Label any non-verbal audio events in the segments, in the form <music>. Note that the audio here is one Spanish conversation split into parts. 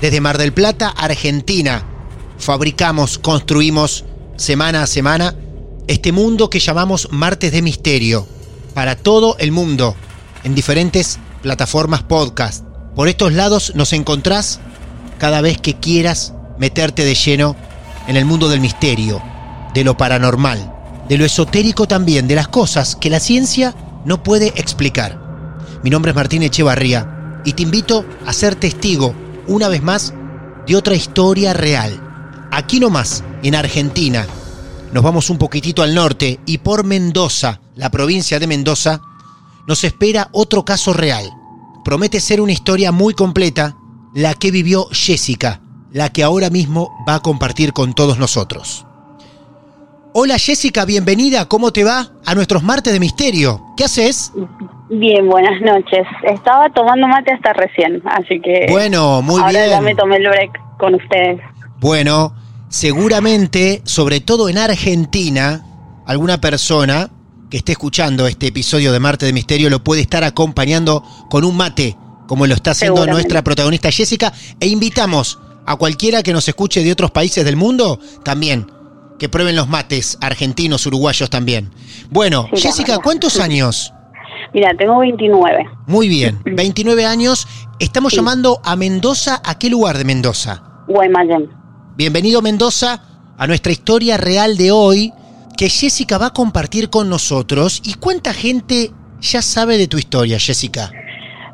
Desde Mar del Plata, Argentina, fabricamos, construimos semana a semana este mundo que llamamos Martes de Misterio, para todo el mundo, en diferentes plataformas podcast. Por estos lados nos encontrás cada vez que quieras meterte de lleno en el mundo del misterio, de lo paranormal, de lo esotérico también, de las cosas que la ciencia no puede explicar. Mi nombre es Martín Echevarría y te invito a ser testigo una vez más de otra historia real. Aquí nomás, en Argentina, nos vamos un poquitito al norte y por Mendoza, la provincia de Mendoza, nos espera otro caso real. Promete ser una historia muy completa, la que vivió Jessica, la que ahora mismo va a compartir con todos nosotros. Hola Jessica, bienvenida, ¿cómo te va a nuestros martes de misterio? ¿Qué haces? Bien, buenas noches. Estaba tomando mate hasta recién, así que... Bueno, muy ahora bien. ya me tomé el break con ustedes. Bueno, seguramente, sobre todo en Argentina, alguna persona que esté escuchando este episodio de Marte de Misterio lo puede estar acompañando con un mate, como lo está haciendo nuestra protagonista Jessica, e invitamos a cualquiera que nos escuche de otros países del mundo también que prueben los mates argentinos, uruguayos también. Bueno, Sí, Jessica. ¿cuántos años? Mira, tengo 29. Muy bien, 29 años. Estamos Sí. llamando a Mendoza. ¿A qué lugar de Mendoza? Guaymallén. Bienvenido Mendoza a nuestra historia real de hoy que Jessica va a compartir con nosotros. ¿Y cuánta gente ya sabe de tu historia, Jessica?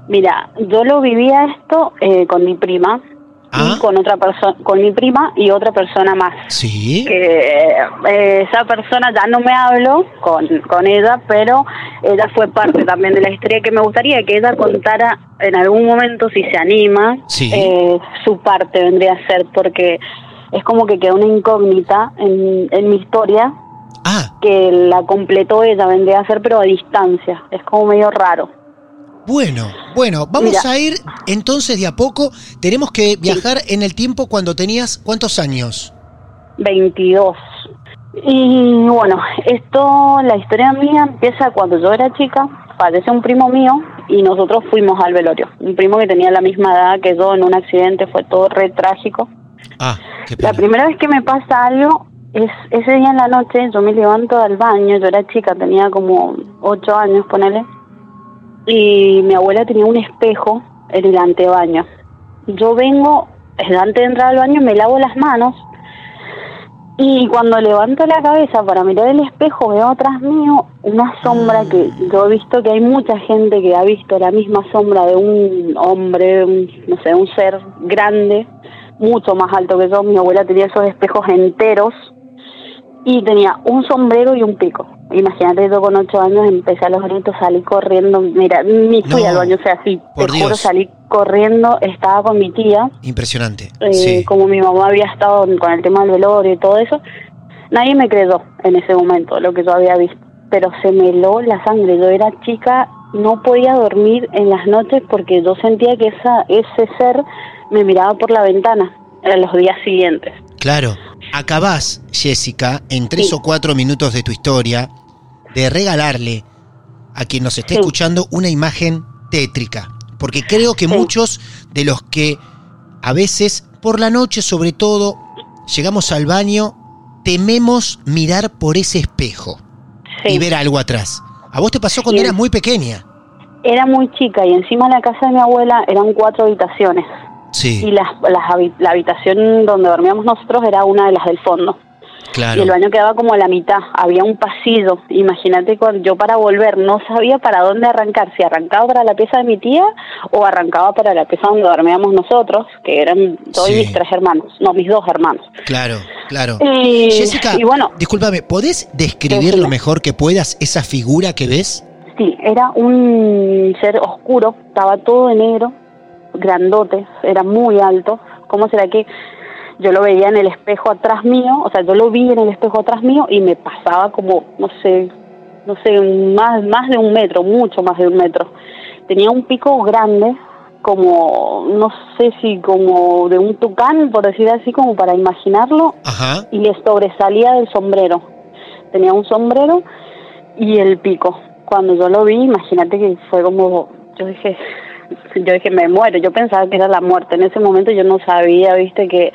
Mira, yo lo vivía esto eh, con mi prima Ah. y con otra persona, con mi prima y otra persona más. Sí. Que eh, esa persona ya no me hablo con, con ella, pero ella fue parte <laughs> también de la historia que me gustaría que ella contara en algún momento, si se anima, Sí. eh, su parte vendría a ser, porque es como que quedó una incógnita en, en mi historia Ah, que la completó ella, vendría a ser, pero a distancia. Es como medio raro. Bueno, bueno, vamos Mira. a ir entonces de a poco. Tenemos que viajar en el tiempo cuando tenías cuántos años. 22. Y bueno, esto, la historia mía empieza cuando yo era chica, falleció un primo mío y nosotros fuimos al velorio. Un primo que tenía la misma edad que yo en un accidente, fue todo re trágico. Ah, qué La pena. primera vez que me pasa algo es ese día en la noche, yo me levanto del baño, yo era chica, tenía como 8 años, ponele, y mi abuela tenía un espejo en el antebaño. Yo vengo, antes de entrar al baño, me lavo las manos y cuando levanto la cabeza para mirar el espejo veo atrás mío una sombra que yo he visto que hay mucha gente que ha visto la misma sombra de un hombre, un- no sé, un ser grande, mucho más alto que yo. Mi abuela tenía esos espejos enteros y tenía un sombrero y un pico. Imagínate, yo con ocho años empecé a los gritos, salí corriendo, mira, ni fui No, al baño, o sea, sí, por te juro, salí corriendo, estaba con mi tía, Impresionante. eh, sí. como mi mamá había estado con el tema del velorio y todo eso, nadie me creyó en ese momento lo que yo había visto, pero se me heló la sangre. Yo era chica, no podía dormir en las noches porque yo sentía que esa ese ser me miraba por la ventana en los días siguientes. Claro. Acabás, Jessica, en tres Sí. o cuatro minutos de tu historia, de regalarle a quien nos esté Sí. escuchando una imagen tétrica. Porque creo que Sí. muchos de los que a veces, por la noche sobre todo, llegamos al baño, tememos mirar por ese espejo y ver algo atrás. ¿A vos te pasó cuando eras muy pequeña? Era muy chica y encima la casa de mi abuela eran cuatro habitaciones. Y las, las la habitación donde dormíamos nosotros era una de las del fondo. Y el baño quedaba como a la mitad, había un pasillo. Imagínate, cuando yo para volver no sabía para dónde arrancar, si arrancaba para la pieza de mi tía o arrancaba para la pieza donde dormíamos nosotros, que eran todos Sí. mis tres hermanos, no, mis dos hermanos. Claro, claro. Y, Jessica, y bueno, discúlpame, ¿podés describir lo mejor que puedas esa figura que ves? sí, era un ser oscuro, estaba todo de negro, grandote, era muy alto. ¿Cómo será que yo lo veía en el espejo atrás mío? O sea, yo lo vi en el espejo atrás mío y me pasaba como, no sé, no sé, más, más de un metro, mucho más de un metro. Tenía un pico grande, como, no sé si como de un tucán, por decir así, como para imaginarlo, Ajá. y le sobresalía del sombrero. Tenía un sombrero y el pico. Cuando yo lo vi, imagínate que fue como, yo dije, yo dije, me muero. Yo pensaba que era la muerte. En ese momento yo no sabía, viste, que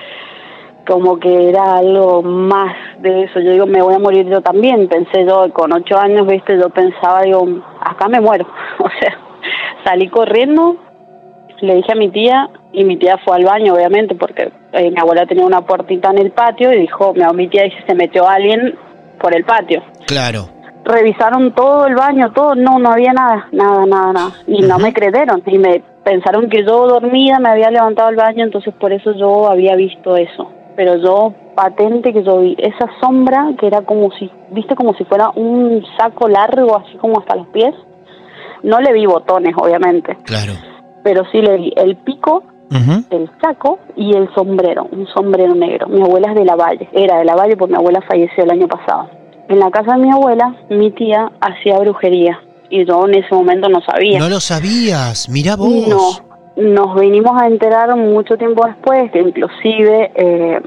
como que era algo más de eso. Yo digo, me voy a morir yo también. Pensé yo, con ocho años, viste, yo pensaba, digo, acá me muero. <laughs> O sea, salí corriendo, le dije a mi tía, y mi tía fue al baño, obviamente, porque eh, mi abuela tenía una puertita en el patio, y dijo, mi, mi tía dice, se metió alguien por el patio. Claro. Revisaron todo el baño, todo, no, no había nada, nada, nada, nada. Y no me creyeron, y me pensaron que yo dormida me había levantado al baño, entonces por eso yo había visto eso. Pero yo, patente que yo vi, esa sombra que era como si, viste, como si fuera un saco largo, así como hasta los pies. No le vi botones, obviamente, Claro. pero sí le vi el pico el saco y el sombrero, un sombrero negro. Mi abuela es de la Valle, era de la Valle porque mi abuela falleció el año pasado. En la casa de mi abuela, mi tía hacía brujería y yo en ese momento no sabía. No lo sabías, mira vos. No, nos vinimos a enterar mucho tiempo después que inclusive eh,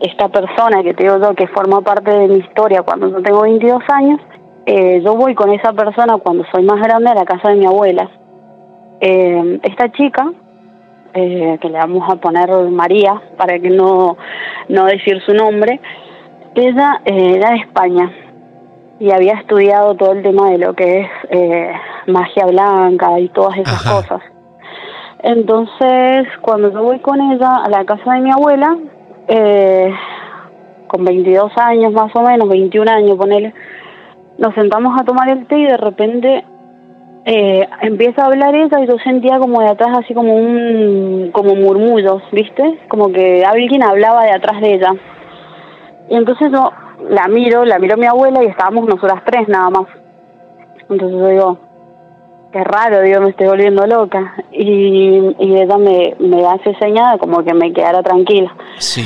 esta persona que te digo yo que forma parte de mi historia cuando yo tengo 22 años, eh, yo voy con esa persona cuando soy más grande a la casa de mi abuela. Eh, esta chica, eh, que le vamos a poner María para que no, no decir su nombre, ella eh, era de España y había estudiado todo el tema de lo que es eh, magia blanca y todas esas Ajá. cosas. Entonces, cuando yo voy con ella a la casa de mi abuela, eh, con 22 años más o menos, 21 años, ponele, nos sentamos a tomar el té y de repente eh, empieza a hablar ella y yo sentía como de atrás así como un como murmullos, ¿viste? Como que alguien hablaba de atrás de ella. Y entonces yo la miro, la miro a mi abuela y estábamos nosotras tres nada más. Entonces yo digo, qué raro, digo, me estoy volviendo loca. Y, y ella me, me hace señal como que me quedara tranquila. Sí.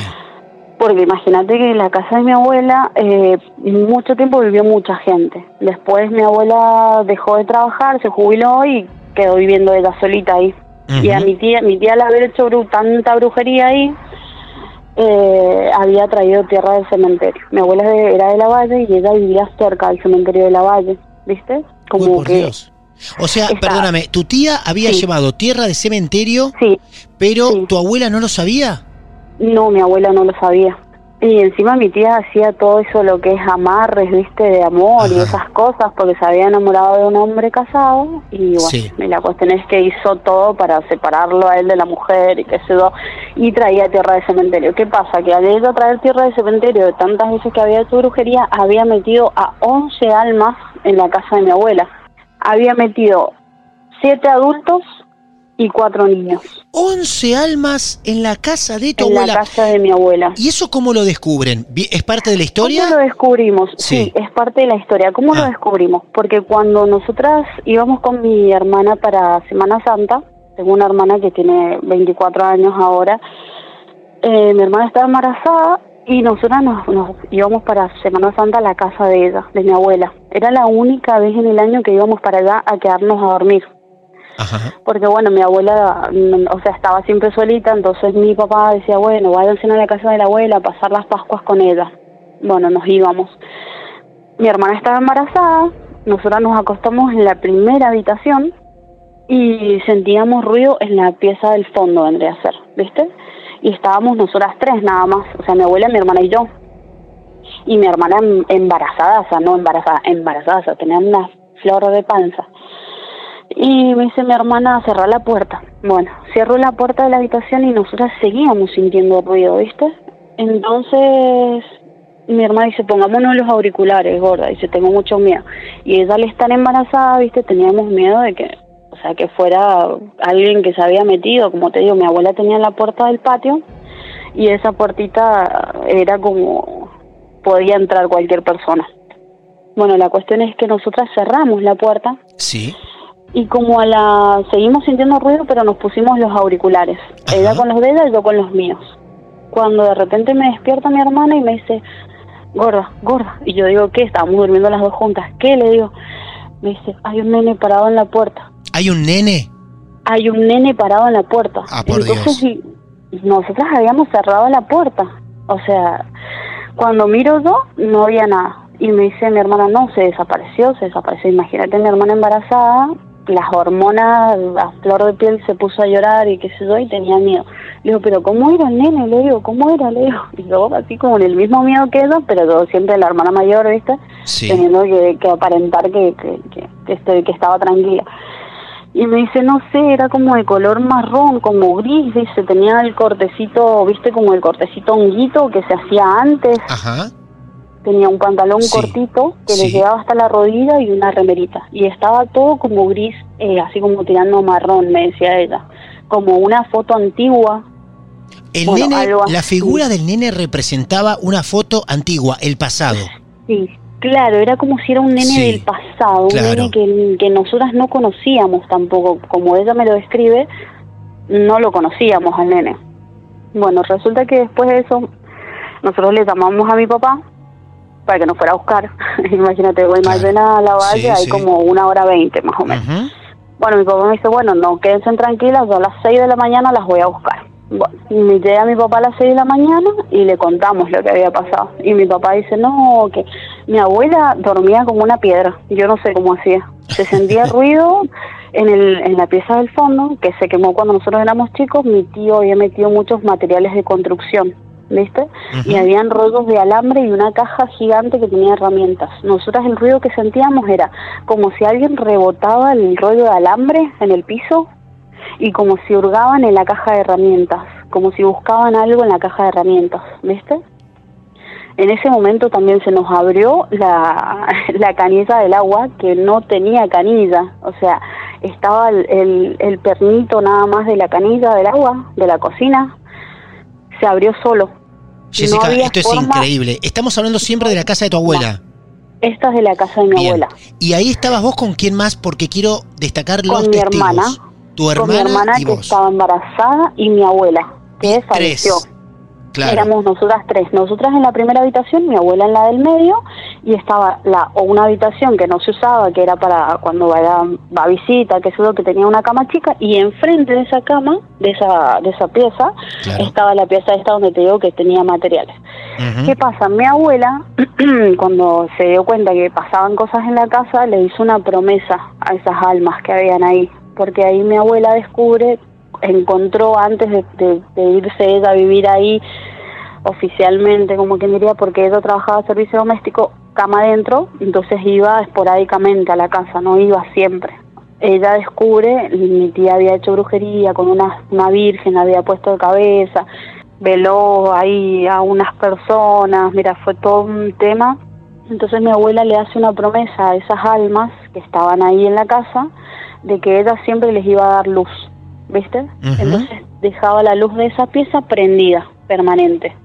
Porque imagínate que en la casa de mi abuela eh, mucho tiempo vivió mucha gente. Después mi abuela dejó de trabajar, se jubiló y quedó viviendo ella solita ahí. Y a mi tía, mi tía al haber hecho bru- tanta brujería ahí, eh, había traído tierra del cementerio. Mi abuela era de la Valle y ella vivía cerca del cementerio de la Valle, ¿viste? Como Uy, por que Dios. O sea, Está- perdóname, tu tía había Sí. llevado tierra de cementerio, sí, pero Sí. tu abuela no lo sabía. No, mi abuela no lo sabía. Y encima mi tía hacía todo eso, lo que es amarres, viste, de amor y esas cosas, porque se había enamorado de un hombre casado. Y bueno, Sí. y la cuestión es que hizo todo para separarlo a él de la mujer y qué sé yo, y traía tierra de cementerio. ¿Qué pasa? Que al ella traer tierra de cementerio de tantas veces que había hecho brujería, había metido a 11 almas en la casa de mi abuela. Había metido siete adultos y cuatro niños 11 almas en la casa de tu en la abuela. casa de mi abuela. ¿Y eso cómo lo descubren? ¿Es parte de la historia? ¿Cómo lo descubrimos? Sí. Sí, es parte de la historia. ¿Cómo Ah. lo descubrimos? Porque cuando nosotras íbamos con mi hermana para Semana Santa, tengo una hermana que tiene 24 años ahora, eh, mi hermana estaba embarazada y nosotras nos, nos íbamos para Semana Santa a la casa de ella, de mi abuela. Era la única vez en el año que íbamos para allá a quedarnos a dormir. Porque bueno, mi abuela, mm, o sea, estaba siempre solita, entonces mi papá decía, bueno, váyanse a la casa de la abuela a pasar las Pascuas con ella. Bueno, nos íbamos. Mi hermana estaba embarazada, nosotras nos acostamos en la primera habitación y sentíamos ruido en la pieza del fondo, vendría a ser, ¿viste? Y estábamos nosotras tres nada más, o sea, mi abuela, mi hermana y yo. Y mi hermana em- embarazada, o sea, no embarazada, embarazada, o sea, tenía una flor de panza. Y me dice mi hermana, cerrar la puerta. Bueno, cierro la puerta de la habitación y nosotras seguíamos sintiendo ruido, ¿viste? Entonces mi hermana dice, pongámonos los auriculares, gorda. Dice, tengo mucho miedo. Y ella al estar embarazada, ¿viste? Teníamos miedo de que, o sea, que fuera alguien que se había metido. Como te digo, mi abuela tenía la puerta del patio y esa puertita era como, podía entrar cualquier persona. Bueno, la cuestión es que nosotras cerramos la puerta Sí. Y como a la seguimos sintiendo ruido pero nos pusimos los auriculares. Ajá. ella con los de ella y yo con los míos. Cuando de repente me despierta mi hermana y me dice gorda gorda y yo digo qué estábamos durmiendo las dos juntas. Qué le digo. Me dice hay un nene parado en la puerta ¿Hay un nene? hay un nene parado en la puerta. Ah, por entonces Dios. y- nosotras habíamos cerrado la puerta. O sea cuando miro yo no había nada. Y me dice mi hermana no se desapareció se desapareció imagínate mi hermana embarazada las hormonas a flor de piel se puso a llorar y qué sé yo y tenía miedo. Le digo pero cómo era el nene le digo cómo era le digo <laughs> y luego así como en el mismo miedo que ella pero yo siempre la hermana mayor viste Sí. teniendo que, que aparentar que, que, que, que estoy que estaba tranquila. Y me dice, no sé, era como de color marrón, como gris, dice, tenía el cortecito, viste, como el cortecito honguito que se hacía antes, Ajá. Tenía un pantalón Sí, cortito que le llegaba hasta la rodilla y una remerita, y estaba todo como gris, eh, así como tirando marrón, me decía ella, como una foto antigua, El Bueno, nene, la figura del nene representaba una foto antigua, el pasado. sí, claro, era como si era un nene Sí, del pasado, un nene que, que nosotras no conocíamos tampoco, como ella me lo describe, no lo conocíamos al nene. Bueno, resulta que después de eso, nosotros le llamamos a mi papá para que nos fuera a buscar. <laughs> Imagínate, voy más Claro. de a la valle, Sí, hay sí. como una hora veinte más o menos. Bueno, mi papá me dice, bueno, no, quédense tranquilas, yo a las 6 de la mañana las voy a buscar. Bueno, me llega mi papá a las 6 de la mañana y le contamos lo que había pasado. Y mi papá dice, no, que mi abuela dormía como una piedra, yo no sé cómo hacía. Se sentía <laughs> ruido en, el, en la pieza del fondo, que se quemó cuando nosotros éramos chicos, mi tío había metido muchos materiales de construcción, ¿viste? Y Ujú. habían rollos de alambre y una caja gigante que tenía herramientas. Nosotras el ruido que sentíamos era como si alguien rebotaba el rollo de alambre en el piso y como si hurgaban en la caja de herramientas, como si buscaban algo en la caja de herramientas, ¿viste? En ese momento también se nos abrió la, <laughs> la canilla del agua que no tenía canilla, o sea, estaba el, el, el pernito nada más de la canilla del agua, de la cocina, se abrió solo. Jessica, esto es increíble. Estamos hablando siempre de la casa de tu abuela. Esta es de la casa de mi Bien. abuela. Y ahí estabas vos con quién más, porque quiero destacar los Con mi testigos. hermana. Tu hermana, con mi hermana y que vos. estaba embarazada y mi abuela, que falleció. Tres. Claro. Éramos nosotras tres, nosotras en la primera habitación, mi abuela en la del medio y estaba la o una habitación que no se usaba, que era para cuando vaya va a visita, que eso que tenía una cama chica y enfrente de esa cama, de esa de esa pieza, Claro. estaba la pieza esta donde te digo que tenía materiales. ¿Qué pasa? Mi abuela, <clears throat> cuando se dio cuenta que pasaban cosas en la casa, le hizo una promesa a esas almas que habían ahí, porque ahí mi abuela descubre, encontró antes de, irse ella a vivir ahí oficialmente, como quien diría, porque ella trabajaba servicio doméstico, cama adentro, entonces iba esporádicamente a la casa, no iba siempre. Ella descubre, mi tía había hecho brujería con una, una virgen, había puesto de cabeza, veló ahí a unas personas, mira, fue todo un tema. Entonces mi abuela le hace una promesa a esas almas que estaban ahí en la casa de que ella siempre les iba a dar luz, ¿viste? Entonces dejaba la luz de esa pieza prendida, permanente.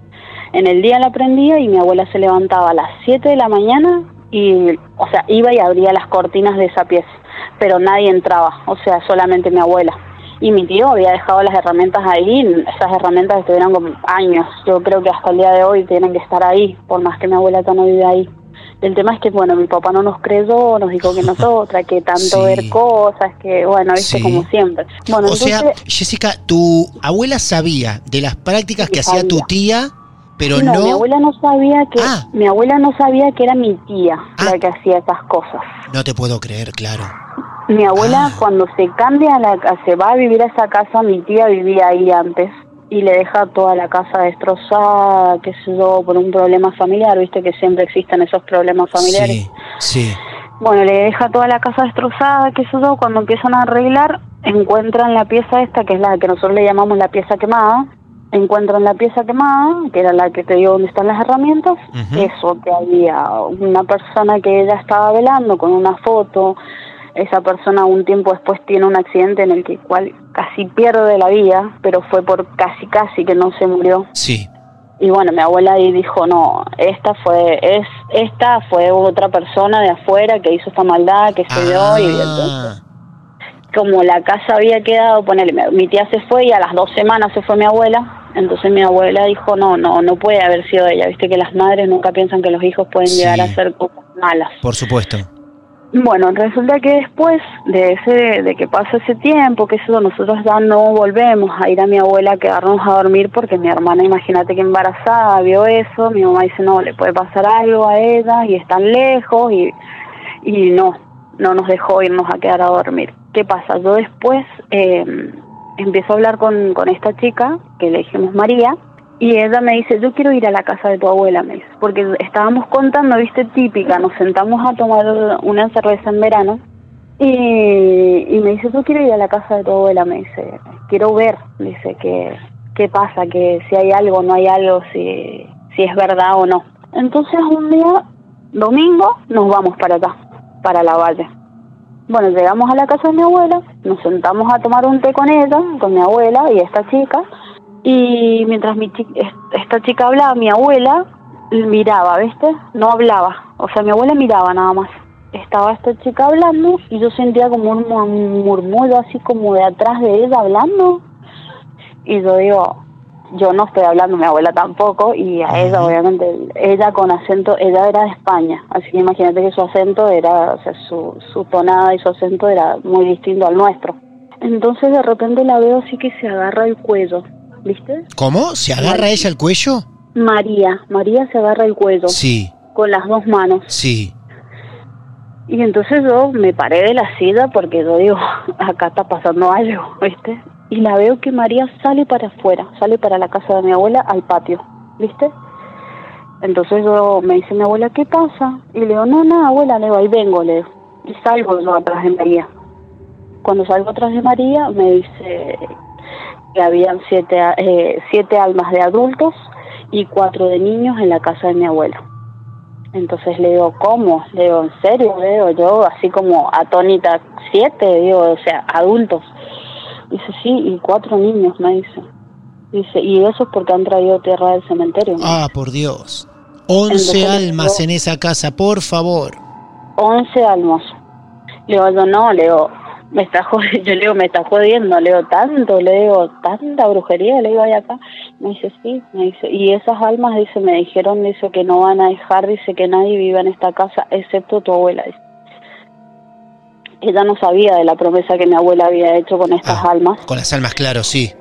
En el día la prendía y mi abuela se levantaba a las 7 de la mañana y, o sea, iba y abría las cortinas de esa pieza, pero nadie entraba, o sea, solamente mi abuela. Y mi tío había dejado las herramientas ahí, esas herramientas estuvieron como años, yo creo que hasta el día de hoy tienen que estar ahí, por más que mi abuela ya no vive ahí. El tema es que, bueno, mi papá no nos creyó, nos dijo que <laughs> nosotras, que tanto Sí. ver cosas, que, bueno, viste, Sí. como siempre. Bueno, o sea, Jessica, tu abuela sabía de las prácticas que hacía tu tía, pero no, no. mi abuela no sabía que, Ah. mi abuela no sabía que era mi tía Ah. la que hacía esas cosas. No te puedo creer, claro. Mi abuela Ah. cuando se cambia a la se va a vivir a esa casa, mi tía vivía ahí antes y le deja toda la casa destrozada, qué sé yo, por un problema familiar, viste que siempre existen esos problemas familiares. Sí, sí. Bueno, le deja toda la casa destrozada, qué sé yo, cuando empiezan a arreglar, encuentran la pieza esta, que es la que nosotros le llamamos la pieza quemada, encuentran la pieza quemada, que era la que te digo donde están las herramientas, eso, que había una persona que ella estaba velando con una foto, esa persona un tiempo después tiene un accidente en el que cual casi pierde la vida, pero fue por casi casi que no se murió. Sí. Y bueno, mi abuela ahí dijo, no, esta fue, es, esta fue otra persona de afuera que hizo esta maldad, que se dio, y entonces, Ah, como la casa había quedado, ponele, mi, mi tía se fue y a las dos semanas se fue mi abuela, entonces mi abuela dijo, no, no, no puede haber sido ella, viste que las madres nunca piensan que los hijos pueden Sí. llegar a hacer cosas malas. por supuesto. Bueno, resulta que después de ese, de que pasa ese tiempo, que eso, nosotros ya no volvemos a ir a mi abuela a quedarnos a dormir porque mi hermana, imagínate que embarazada, vio eso, mi mamá dice, no, le puede pasar algo a ella y están lejos y, y no, no nos dejó irnos a quedar a dormir. ¿Qué pasa? Yo después eh, empiezo a hablar con, con esta chica, que le dijimos María, y ella me dice, yo quiero ir a la casa de tu abuela, me dice, porque estábamos contando, viste, típica, nos sentamos a tomar una cerveza en verano y, me dice, yo quiero ir a la casa de tu abuela, me dice, quiero ver, dice, que, qué pasa, que si hay algo, no hay algo, si, si es verdad o no. Entonces un día, domingo, nos vamos para acá, para la valle. Bueno, llegamos a la casa de mi abuela, nos sentamos a tomar un té con ella, con mi abuela y esta chica, y mientras mi esta chica hablaba, mi abuela miraba, ¿viste? No hablaba, o sea, mi abuela miraba nada más. Estaba esta chica hablando y yo sentía como un mur- murmullo así como de atrás de ella hablando. Y yo digo, yo no estoy hablando, mi abuela tampoco, y a ella obviamente, ella con acento, ella era de España, así que imagínate que su acento era, o sea, su, su tonada y su acento era muy distinto al nuestro. Entonces de repente la veo así que se agarra el cuello, ¿viste? ¿Cómo? ¿Se agarra ella el cuello? María, María se agarra el cuello Sí, con las dos manos. sí. Y entonces yo me paré de la silla porque yo digo, <laughs> acá está pasando algo, ¿viste? Y la veo que María sale para afuera, sale para la casa de mi abuela al patio, ¿viste? Entonces yo me dice mi abuela, ¿qué pasa? Y le digo, no, nada, abuela, le digo, ahí vengo, le digo. Y salgo yo atrás de María. Cuando salgo atrás de María, me dice que habían siete, eh, siete almas de adultos y cuatro de niños en la casa de mi abuela. Entonces le digo, ¿cómo? Le digo, ¿en serio? Le digo, yo así como atónita, siete, digo, o sea, adultos. Dice, sí, y cuatro niños, me dice. Dice, y eso es porque han traído tierra del cementerio. me Ah, por Dios. Once Entonces, almas en esa casa, por favor. 11 almas. Le digo, yo no, le digo, me está jodiendo, <laughs> yo le digo, me está jodiendo, le digo, tanto, le digo, tanta brujería, le digo, hay acá. Me dice, sí, me dice, y esas almas, dice, me dijeron, dice, que no van a dejar, dice, que nadie viva en esta casa, excepto tu abuela, dice. Ella no sabía de la promesa que mi abuela había hecho con estas Ah, almas. Con las almas, claro, sí.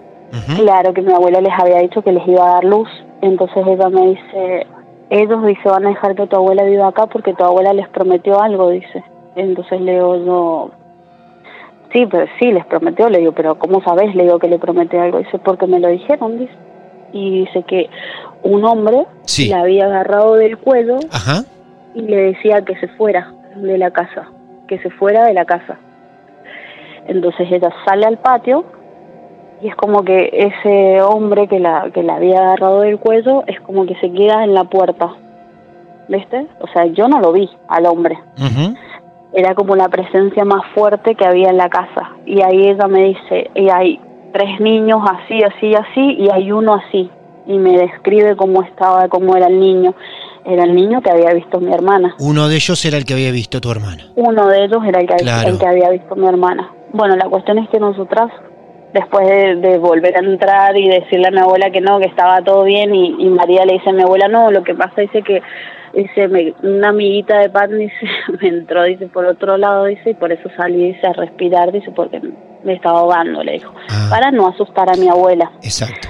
Claro que mi abuela les había dicho que les iba a dar luz. Entonces ella me dice, ellos dice van a dejar que tu abuela viva acá porque tu abuela les prometió algo, dice. Entonces le digo yo, sí, pero sí, les prometió, le digo, pero ¿cómo sabes? Le digo que le prometió algo. Dice, porque me lo dijeron, dice. Y dice que un hombre Sí. la había agarrado del cuello Ajá. y le decía que se fuera de la casa, que se fuera de la casa. Entonces ella sale al patio y es como que ese hombre que la, que la había agarrado del cuello es como que se queda en la puerta. ¿Viste? O sea, yo no lo vi al hombre. Era como la presencia más fuerte que había en la casa. Y ahí ella me dice, y hay tres niños así, así, así, y hay uno así. Y me describe cómo estaba, cómo era el niño. Era el niño que había visto mi hermana. Uno de ellos era el que había visto tu hermana. Uno de ellos era el que, Claro. el que había visto mi hermana. Bueno, la cuestión es que nosotras, después de, de volver a entrar y decirle a mi abuela que no, que estaba todo bien, y, y María le dice a mi abuela, no, lo que pasa dice que Dice, me- una amiguita de pan, dice, <laughs> me entró, dice, por otro lado, dice, y por eso salí, dice, a respirar, dice, porque me estaba ahogando, le dijo. Ah. Para no asustar a mi abuela. Exacto.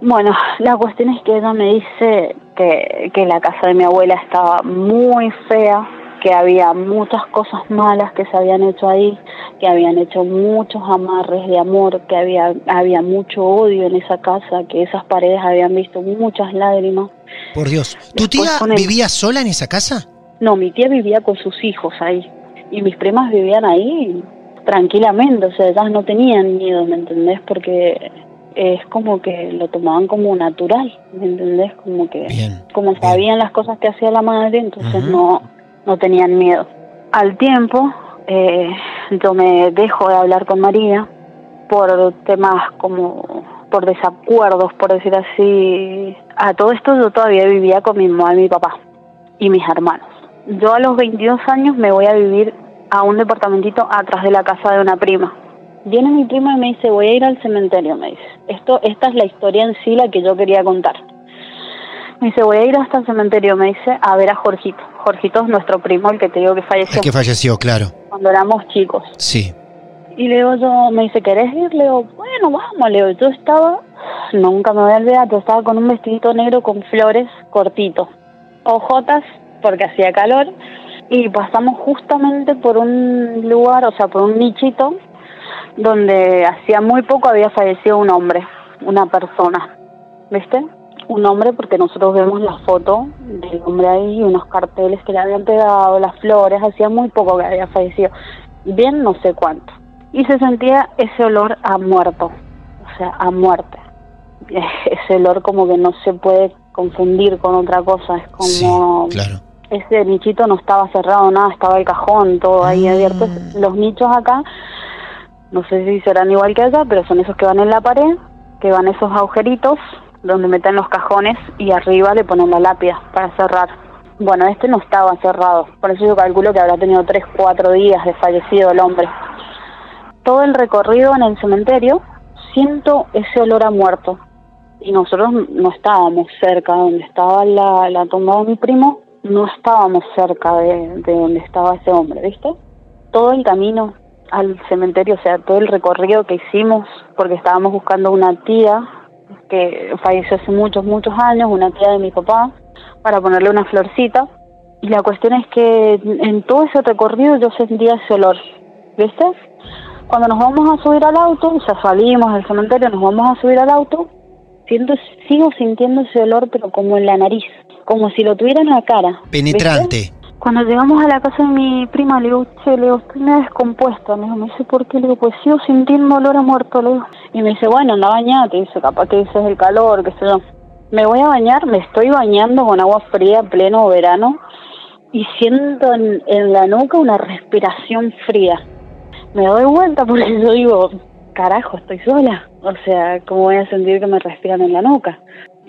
Bueno, la cuestión es que ella me dice que, que la casa de mi abuela estaba muy fea, que había muchas cosas malas que se habían hecho ahí, que habían hecho muchos amarres de amor, que había, había mucho odio en esa casa, que esas paredes habían visto muchas lágrimas. Por Dios. ¿Tu Después tía el- vivía sola en esa casa? No, mi tía vivía con sus hijos ahí y mis primas vivían ahí tranquilamente, o sea, ellas no tenían miedo, ¿me entendés? Porque es como que lo tomaban como natural, ¿me entendés? Como que Bien, como bien. sabían las cosas que hacía la madre, entonces no no tenían miedo. Al tiempo, eh, yo me dejo de hablar con María por temas como por desacuerdos, por decir así. A todo esto yo todavía vivía con mi mamá y mi papá y mis hermanos. Yo a los 22 años me voy a vivir a un departamentito atrás de la casa de una prima. Viene mi prima y me dice, voy a ir al cementerio, me dice. Esto, esta es la historia en sí la que yo quería contar. Me dice, voy a ir hasta el cementerio, me dice, a ver a Jorgito. Jorgito es nuestro primo, el que te digo que falleció El que falleció, claro. cuando éramos chicos. Sí. Y luego yo, me dice, ¿querés ir? Le digo, bueno, vamos, le digo, yo estaba, nunca me voy a olvidar, yo estaba con un vestidito negro con flores cortito, ojotas, porque hacía calor, y pasamos justamente por un lugar, o sea, por un nichito, donde hacía muy poco había fallecido un hombre, una persona, ¿viste? Un hombre, porque nosotros vemos la foto del hombre ahí, unos carteles que le habían pegado, las flores, hacía muy poco que había fallecido, bien no sé cuánto. Y se sentía ese olor a muerto, o sea, a muerte. <laughs> Ese olor como que no se puede confundir con otra cosa, es como Sí, claro. ese nichito no estaba cerrado nada, estaba el cajón, todo ahí Mm. abierto. Los nichos acá, no sé si serán igual que allá, pero son esos que van en la pared, que van esos agujeritos donde meten los cajones y arriba le ponen la lápida para cerrar. Bueno, este no estaba cerrado, por eso yo calculo que habrá tenido tres, cuatro días de fallecido el hombre. Todo el recorrido en el cementerio siento ese olor a muerto y nosotros no estábamos cerca de donde estaba la, la tumba de mi primo, no estábamos cerca de, de donde estaba ese hombre, ¿viste? Todo el camino al cementerio, o sea, todo el recorrido que hicimos, porque estábamos buscando una tía que falleció hace muchos, muchos años, una tía de mi papá, para ponerle una florcita. Y la cuestión es que en todo ese recorrido yo sentía ese olor, ¿viste? Cuando nos vamos a subir al auto, o sea, salimos del cementerio, nos vamos a subir al auto, siento, sigo sintiendo ese olor, pero como en la nariz, como si lo tuviera en la cara. ¿viste? Cuando llegamos a la casa de mi prima, le digo, che, le digo, estoy descompuesta. Me, me dice, ¿por qué? Le digo, pues sigo sintiendo olor a muerto, le digo. Y me dice, bueno, anda bañate, dice, capaz que dices el calor, qué sé yo. Me voy a bañar, me estoy bañando con agua fría, pleno verano, y siento en, en la nuca una respiración fría. Me doy vuelta porque <laughs> yo digo, carajo, estoy sola. O sea, ¿cómo voy a sentir que me respiran en la nuca?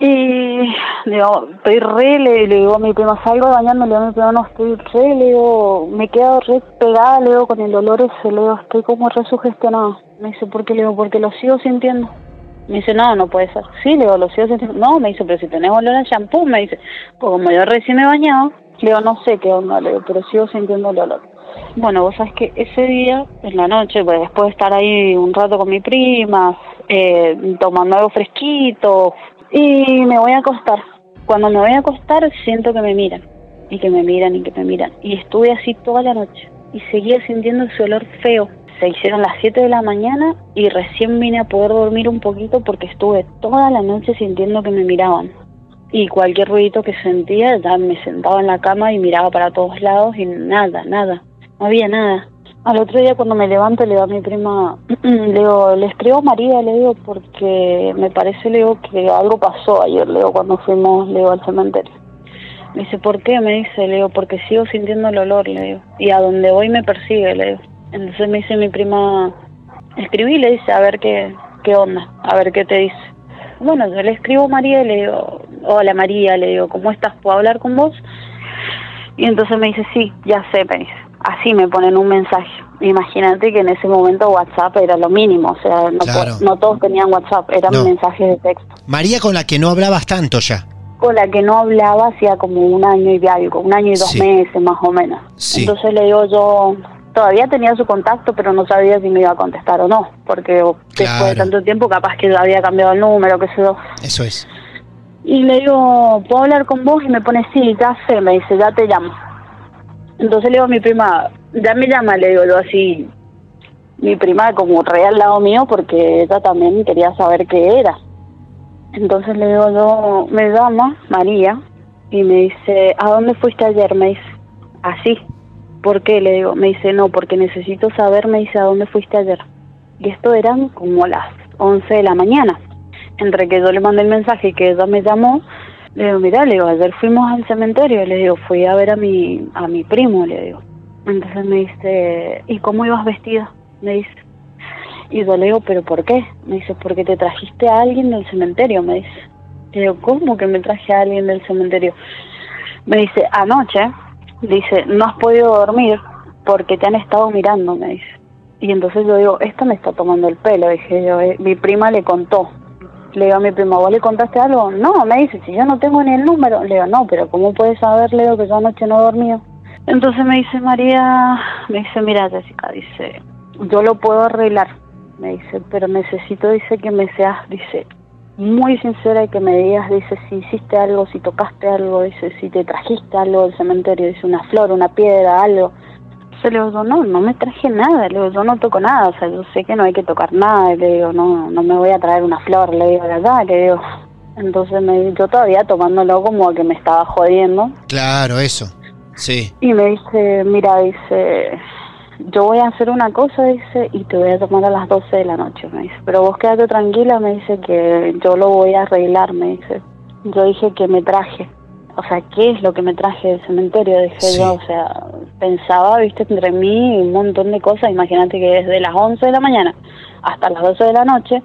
Y digo, estoy re, le, le digo a mi prima, salgo de bañarme, le digo a mi prima, no, estoy re, le digo, me quedo re pegada, le digo, con el olor ese, le digo, estoy como re sugestionada. Me dice, ¿por qué? Le digo, porque lo sigo sintiendo. Me dice, no, no puede ser. Sí, le digo, lo sigo sintiendo. No, me dice, pero si tenés olor a shampoo, me dice, pues como yo recién me he bañado, le digo, no sé qué onda, le digo, pero sigo sintiendo el olor. Bueno, vos sabés que ese día, en la noche, pues después de estar ahí un rato con mi prima, eh, tomando algo fresquito, y me voy a acostar. Cuando me voy a acostar, siento que me miran, y que me miran, y que me miran. Y estuve así toda la noche, y seguía sintiendo ese olor feo. Se hicieron las 7 de la mañana y recién vine a poder dormir un poquito porque estuve toda la noche sintiendo que me miraban. Y cualquier ruidito que sentía, ya me sentaba en la cama y miraba para todos lados y nada, nada, no había nada. Al otro día cuando me levanto le digo a mi prima, <clears throat> le digo, le escribo María, le digo, porque me parece, le digo, que algo pasó ayer, le digo, cuando fuimos, le digo, al cementerio. Me dice, ¿por qué? Me dice, le digo, porque sigo sintiendo el olor, le digo, y a donde voy me persigue, le digo. Entonces me dice mi prima, escribí, le dice, a ver qué, qué onda, a ver qué te dice. Bueno, yo le escribo a María y le digo, hola María, le digo, ¿cómo estás? ¿Puedo hablar con vos? Y entonces me dice, sí, ya sé, me dice. Así me ponen un mensaje. Imagínate que en ese momento WhatsApp era lo mínimo, o sea, no, Claro. no todos tenían WhatsApp, eran No. mensajes de texto. María con la que no hablabas tanto ya. con la que no hablaba hacía como un año y algo, un año y dos Sí. meses más o menos. Sí. Entonces le digo yo, todavía tenía su contacto, pero no sabía si me iba a contestar o no, porque después de tanto tiempo capaz que había cambiado el número, qué sé yo. Eso es. Y le digo, ¿puedo hablar con vos? Y me pone, sí, ya sé, me dice, ya te llamo. Entonces le digo a mi prima, ya me llama, le digo yo así, mi prima como re al lado mío porque ella también quería saber qué era. Entonces le digo yo, me llama María y me dice, ¿a dónde fuiste ayer? Me dice, así. ¿Por qué? Le digo, me dice, no, porque necesito saber, me dice, ¿a dónde fuiste ayer? Y esto eran como las 11 de la mañana. Entre que yo le mandé el mensaje y que ella me llamó, le digo, mira, le digo, ayer fuimos al cementerio, le digo, fui a ver a mi, a mi primo, le digo. Entonces me dice, ¿y cómo ibas vestida? Me dice. Y yo le digo, ¿pero por qué? Me dice, porque te trajiste a alguien del cementerio, me dice. Le digo, ¿cómo que me traje a alguien del cementerio? Me dice, anoche, dice, no has podido dormir porque te han estado mirando, me dice. Y entonces yo digo, esto me está tomando el pelo, dije yo, eh, mi prima le contó. Le digo a mi prima, ¿vos le contaste algo? No, me dice, si yo no tengo ni el número. Le digo, no, pero ¿cómo puedes saber, Leo, que yo anoche no he dormido? Entonces me dice María, me dice, mira Jessica, dice, yo lo puedo arreglar, me dice, pero necesito, dice, que me seas, dice, muy sincera y que me digas, dice, si hiciste algo, si tocaste algo, dice, si te trajiste algo del cementerio, dice, una flor, una piedra, algo. Entonces le digo, yo, no, no me traje nada, le digo, yo no toco nada, o sea, yo sé que no hay que tocar nada, le digo, no, no me voy a traer una flor, le digo, verdad, le digo. Entonces me, yo todavía tomándolo como que me estaba jodiendo, Claro, eso. Sí. y me dice, mira, dice, yo voy a hacer una cosa, dice, y te voy a tomar a las 12 de la noche, me dice. Pero vos quédate tranquila, me dice que yo lo voy a arreglar, me dice. Yo dije que me traje. O sea, ¿qué es lo que me traje del cementerio? Dije Sí. yo, o sea, pensaba, viste, entre mí un montón de cosas. Imagínate que desde las 11 de la mañana hasta las 12 de la noche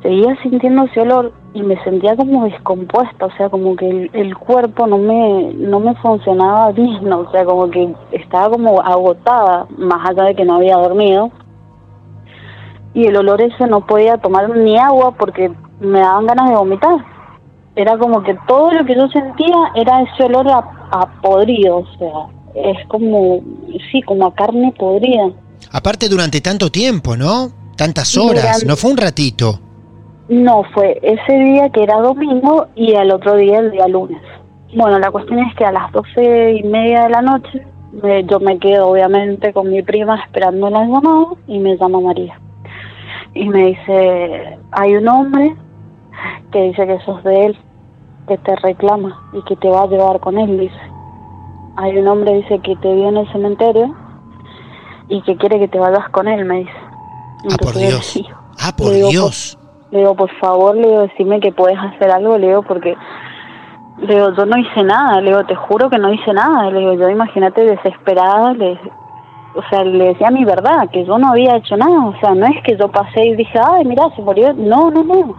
seguía sintiendo ese olor y me sentía como descompuesta, o sea, como que el, el cuerpo no me no me funcionaba bien, o sea, como que estaba como agotada, más allá de que no había dormido. Y el olor ese no podía tomar ni agua porque me daban ganas de vomitar. Era como que todo lo que yo sentía era ese olor a, a podrido, o sea, es como, sí, como a carne podrida. Aparte durante tanto tiempo, ¿no? Tantas horas, Durante- no fue un ratito. No, fue ese día que era domingo y al otro día el día lunes. Bueno, la cuestión es que a las doce y media de la noche yo me quedo obviamente con mi prima esperando la llamada y me llama María. Y me dice, hay un hombre que dice que sos de él, que te reclama y que te va a llevar con él, dice. Hay un hombre, dice, que te vio en el cementerio y que quiere que te vayas con él, me dice. Ah, por Entonces Dios. Ah, por Le digo, Dios. Le digo, por favor, le digo, decime que puedes hacer algo, le digo, porque le digo, yo no hice nada, le digo, te juro que no hice nada, le digo, yo imagínate desesperada, le, o sea, le decía mi verdad, que yo no había hecho nada, o sea, no es que yo pasé y dije, ay, mira, se murió, no, no, no,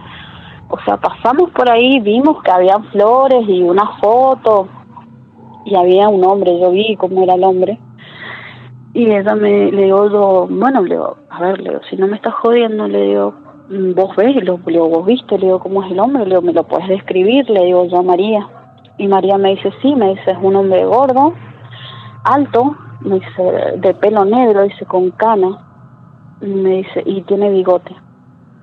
o sea, pasamos por ahí, vimos que había flores y una foto, y había un hombre, yo vi cómo era el hombre, y ella me, le digo, yo, bueno, le digo, a ver, le digo, si no me estás jodiendo, le digo, mm, vos ves, le digo, vos viste, le digo, cómo es el hombre, le digo, me lo puedes describir, le digo yo a María. Y María me dice, sí, me dice, es un hombre gordo, alto, me dice, de pelo negro, dice, con cana, me dice, y tiene bigote.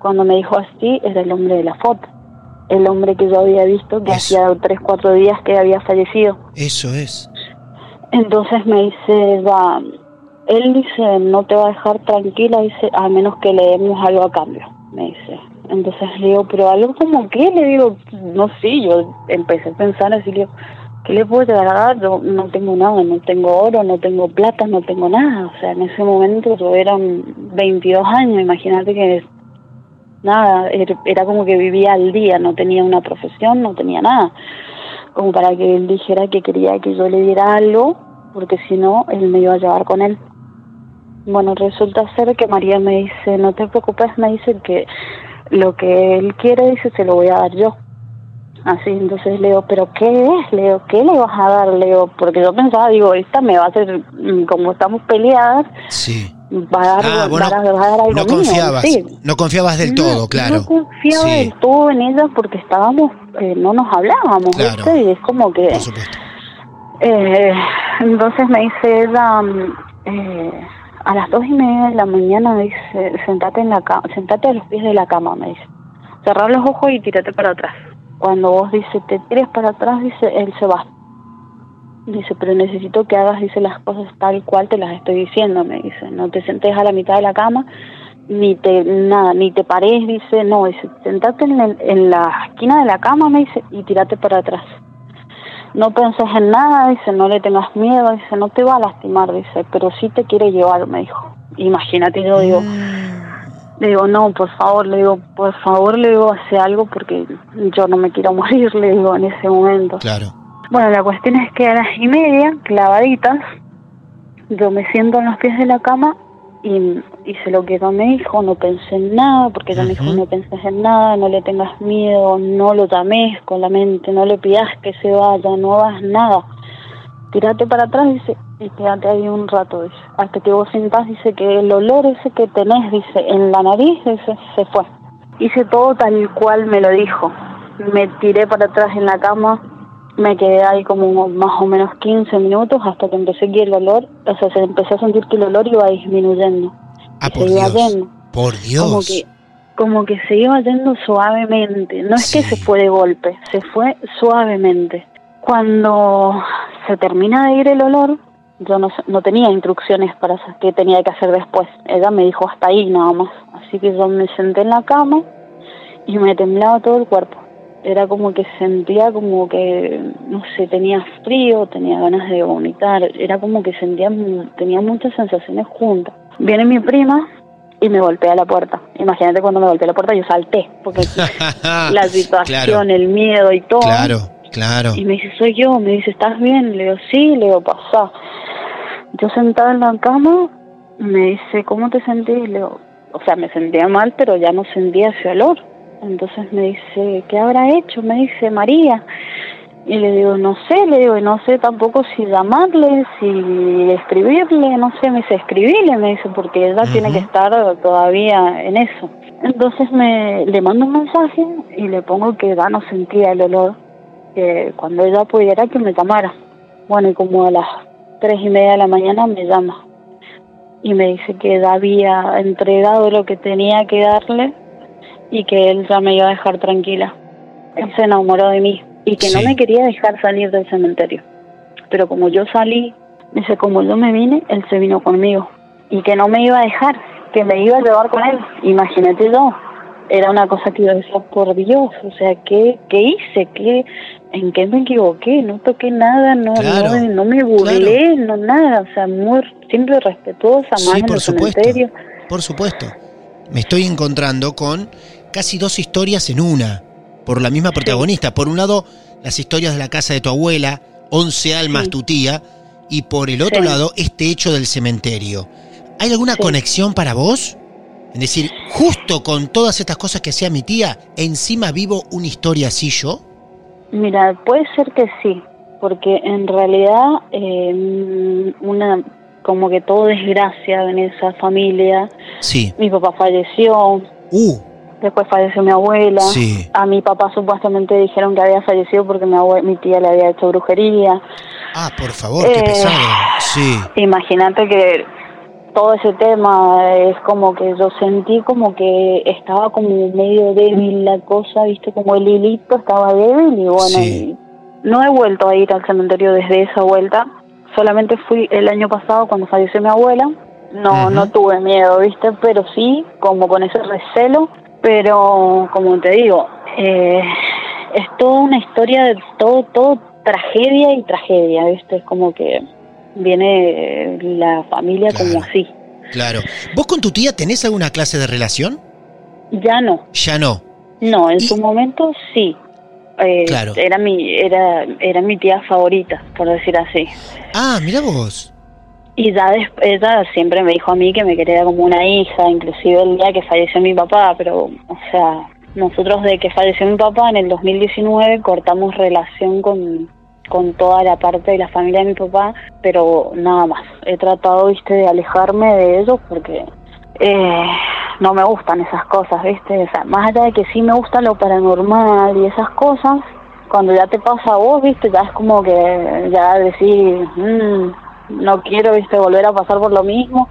Cuando me dijo así, era el hombre de la foto, el hombre que yo había visto, que Eso. hacía tres, cuatro días que había fallecido. Eso es. Entonces me dice, va, él dice, no te va a dejar tranquila, dice, a menos que le demos algo a cambio, me dice. Entonces le digo, pero algo como qué, le digo, no sé, yo empecé a pensar así, le digo, ¿qué le puedo dar? Yo no tengo nada, no tengo oro, no tengo plata, no tengo nada. O sea, en ese momento yo era un 22 años, imagínate que nada, era, era como que vivía al día, no tenía una profesión, no tenía nada como para que él dijera que quería que yo le diera algo, porque si no, él me iba a llevar con él. Bueno, resulta ser que María me dice, no te preocupes, me dice que lo que él quiere, dice, se lo voy a dar yo. Así, entonces le digo, ¿pero qué es? Le digo, ¿qué le vas a dar? Le digo, porque yo pensaba, digo, esta me va a hacer, mm, como estamos peleadas, Sí. Va a dar, Ah, a dar- va a dar algo no mío, confiabas, sí. no confiabas del No, todo, claro. No confiaba Sí, del todo en ella porque estábamos, eh, no nos hablábamos, Claro. ¿viste? Y es como que... por supuesto. Eh, entonces me dice ella, mm, eh, a las dos y media de la mañana me dice, sentate en la cama, sentate a los pies de la cama, me dice. Cerrar los ojos y tírate para atrás. Cuando vos dice, te tires para atrás, dice, él se va. Dice, pero necesito que hagas, dice, las cosas tal cual te las estoy diciendo, me dice. No te sentes a la mitad de la cama, ni te, nada, ni te pares, dice, no, dice, sentate en, el- en la esquina de la cama, me dice, y tírate para atrás no penses en nada, dice, no le tengas miedo, dice, no te va a lastimar, dice, pero sí te quiere llevar, me dijo. Imagínate, yo digo, le digo, no, por favor, le digo, por favor, le digo, hace algo porque yo no me quiero <laughs> morir, le digo, en ese momento. Claro. Bueno, la cuestión es que a las y media, clavaditas, yo me siento en los pies de la cama y hice lo que ella me dijo, no pensé en nada, porque ella me dijo, no penses en nada, no le tengas miedo, no lo llames con la mente, no le pidas que se vaya, no hagas nada. Tírate para atrás, dice, y quédate ahí un rato, dice, hasta que vos sintás, dice, que el olor ese que tenés, dice, en la nariz, dice, se fue. Hice todo tal cual me lo dijo. Me tiré para atrás en la cama, me quedé ahí como más o menos 15 minutos hasta que empecé que el olor, o sea, se empecé a sentir que el olor iba disminuyendo. Ah, por se iba yendo. Por Dios. Como que, como que se iba yendo suavemente. No es que se fue de golpe, se fue suavemente. Cuando se termina de ir el olor, yo no, no tenía instrucciones para qué tenía que hacer después. Ella me dijo hasta ahí nada más. Así que yo me senté en la cama y me temblaba todo el cuerpo. Era como que sentía como que, no sé, tenía frío, tenía ganas de vomitar. Era como que sentía, tenía muchas sensaciones juntas. Viene mi prima y me golpea la puerta. Imagínate cuando me golpeó la puerta, yo salté, porque <laughs> la situación, Claro. el miedo y todo. Claro, claro. Y me dice, soy yo. Me dice, ¿estás bien? Le digo, sí. Le digo, pasá. Yo sentada en la cama, me dice, ¿cómo te sentís? Le digo, o sea, me sentía mal, pero ya no sentía ese olor. Entonces me dice, ¿qué habrá hecho? Me dice, María. Y le digo, no sé, le digo, y no sé tampoco si llamarle, si escribirle, no sé, me dice, escribirle, me dice, porque ella tiene que estar todavía en eso. Entonces me le mando un mensaje y le pongo que ya no sentía el olor, que cuando ella pudiera que me llamara. Bueno, y como a las tres y media de la mañana me llama y me dice que ya había entregado lo que tenía que darle y que él ya me iba a dejar tranquila. Él se enamoró de mí y que no me quería dejar salir del cementerio. Pero como yo salí, dice, como yo me vine, él se vino conmigo y que no me iba a dejar, que me iba a llevar con él. Imagínate yo, era una cosa que yo decía, por Dios, o sea, ¿qué, qué hice? ¿Qué, ¿En qué me equivoqué? No toqué nada, no, Claro, no, no me burlé, no nada, o sea, muy, siempre respetuosa, más Sí, en por el supuesto. cementerio. Por supuesto. Me estoy encontrando con casi dos historias en una, por la misma protagonista. Por un lado, las historias de la casa de tu abuela, 11 almas Sí. tu tía, y por el otro Sí. lado, este hecho del cementerio. ¿Hay alguna conexión para vos? Es decir, justo con todas estas cosas que hacía mi tía, encima vivo una historia así yo. Mira, puede ser que sí, porque en realidad eh, una como que todo desgracia en esa familia. Sí. Mi papá falleció, Uh, después falleció mi abuela. Sí. A mi papá supuestamente dijeron que había fallecido porque mi, abue- mi tía le había hecho brujería. ah, por favor, qué Eh, pesado. Sí. Imagínate que todo ese tema es como que yo sentí como que estaba como medio débil la cosa, viste, como el hilito estaba débil y bueno, Sí. y no he vuelto a ir al cementerio desde esa vuelta, solamente fui el año pasado cuando falleció mi abuela, no, no tuve miedo, viste, pero sí, como con ese recelo, pero como te digo, eh, es toda una historia de todo, todo tragedia y tragedia, viste, es como que viene la familia Claro. como así. Claro. ¿Vos con tu tía tenés alguna clase de relación? Ya no, Ya no. no, en Y- su momento sí. Eh, Claro. Era mi, era, era mi tía favorita, por decir así. Ah, mira vos. Y ya des- ella siempre me dijo a mí que me quería como una hija, inclusive el día que falleció mi papá, pero, o sea, nosotros de que falleció mi papá en el 2019 cortamos relación con, con toda la parte de la familia de mi papá, pero nada más. He tratado, viste, de alejarme de ellos porque eh, no me gustan esas cosas, viste. O sea, más allá de que sí me gusta lo paranormal y esas cosas, cuando ya te pasa a vos, viste, ya es como que ya decís, mmm, no quiero, viste, volver a pasar por lo mismo.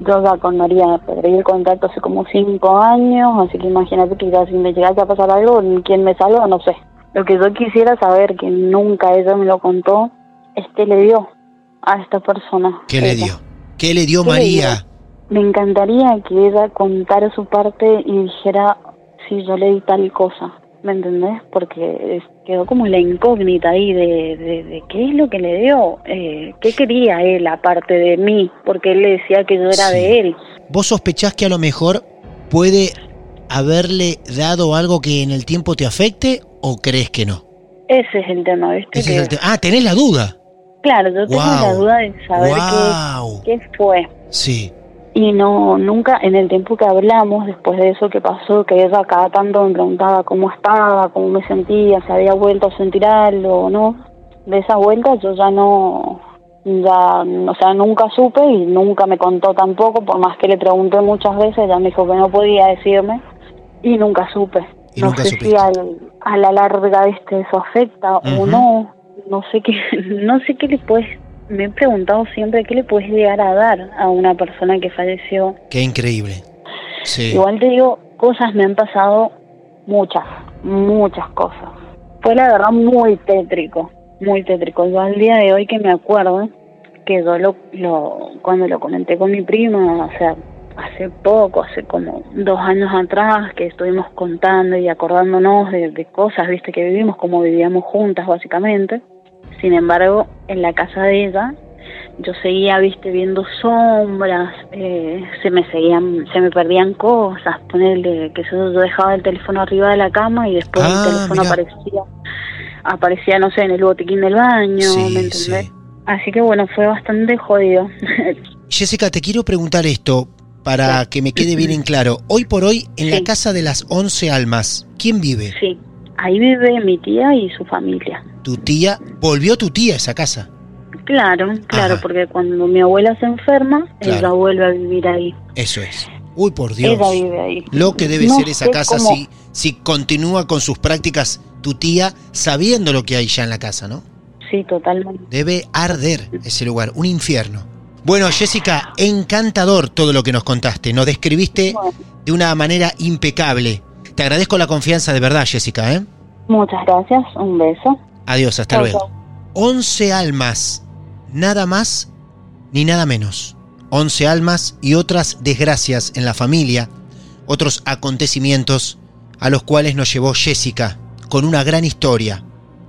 Yo ya con María perdí el contacto hace como cinco años, así que imagínate que ya si me llegase a pasar algo, quién me salva, no sé. Lo que yo quisiera saber, que nunca ella me lo contó, es qué le dio a esta persona. ¿Qué le dio? ¿Qué le dio María? Me encantaría que ella contara su parte y dijera si yo le di tal cosa. ¿Me entendés? Porque quedó como la incógnita ahí de, de, qué es lo que le dio, eh, qué quería él aparte de mí, porque él le decía que yo era de él. ¿Vos sospechás que a lo mejor puede haberle dado algo que en el tiempo te afecte o crees que no? Ese es el tema, ¿viste? Ese es el tema. Ah, tenés la duda. Claro, yo tengo la duda de saber qué, qué fue. Sí y no nunca en el tiempo que hablamos después de eso que pasó que ella cada tanto me preguntaba cómo estaba cómo me sentía si había vuelto a sentir algo o no. De esa vuelta yo ya no ya o sea nunca supe y nunca me contó tampoco por más que le pregunté muchas veces ella me dijo que no podía decirme y nunca supe. No sé si a la larga este eso afecta o no no sé qué <laughs> no sé qué le puedes me he preguntado siempre qué le puedes llegar a dar a una persona que falleció. Qué increíble. Sí. Igual te digo, cosas me han pasado muchas, muchas cosas. Fue la verdad muy tétrico, muy tétrico. Yo al día de hoy que me acuerdo, que yo lo, lo cuando lo comenté con mi prima, o sea, hace poco, hace como dos años atrás, que estuvimos contando y acordándonos de, de cosas, viste, que vivimos, como vivíamos juntas básicamente sin embargo, en la casa de ella, yo seguía, viste, viendo sombras, eh, se me seguían, se me perdían cosas, ponerle que yo, dejaba el teléfono arriba de la cama y después el ah, teléfono aparecía, aparecía, no sé, en el botiquín del baño, ¿me entendés? Así que bueno, fue bastante jodido. <laughs> Jessica, te quiero preguntar esto para que me quede bien en claro. Hoy por hoy, en la casa de las once almas, ¿quién vive? Sí, ahí vive mi tía y su familia tu tía, volvió tu tía a esa casa. Claro, claro, porque cuando mi abuela se enferma, ella vuelve a vivir ahí. Eso es. Uy, por Dios. Ella vive ahí. Lo que debe ser esa casa si, si continúa con sus prácticas tu tía sabiendo lo que hay ya en la casa, ¿no? Sí, totalmente. Debe arder ese lugar, un infierno. Bueno, Jessica, encantador todo lo que nos contaste. Nos describiste de una manera impecable. Te agradezco la confianza de verdad, Jessica, ¿eh? Muchas gracias, un beso. Adiós, hasta luego. 11 almas, nada más ni nada menos. 11 almas y otras desgracias en la familia, otros acontecimientos a los cuales nos llevó Jessica, con una gran historia.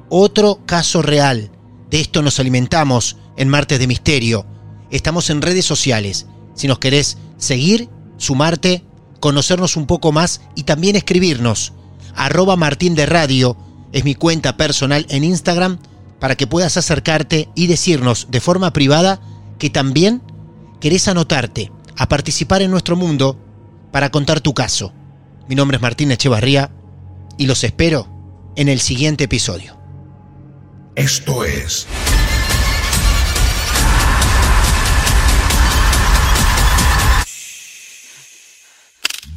Otro caso real. De esto nos alimentamos en Martes de Misterio. Estamos en redes sociales. Si nos querés seguir, sumarte, conocernos un poco más y también escribirnos. Arroba Martín de Radio es mi cuenta personal en Instagram para que puedas acercarte y decirnos de forma privada que también querés anotarte a participar en nuestro mundo para contar tu caso. Mi nombre es Martín Echevarría y los espero en el siguiente episodio. Esto es...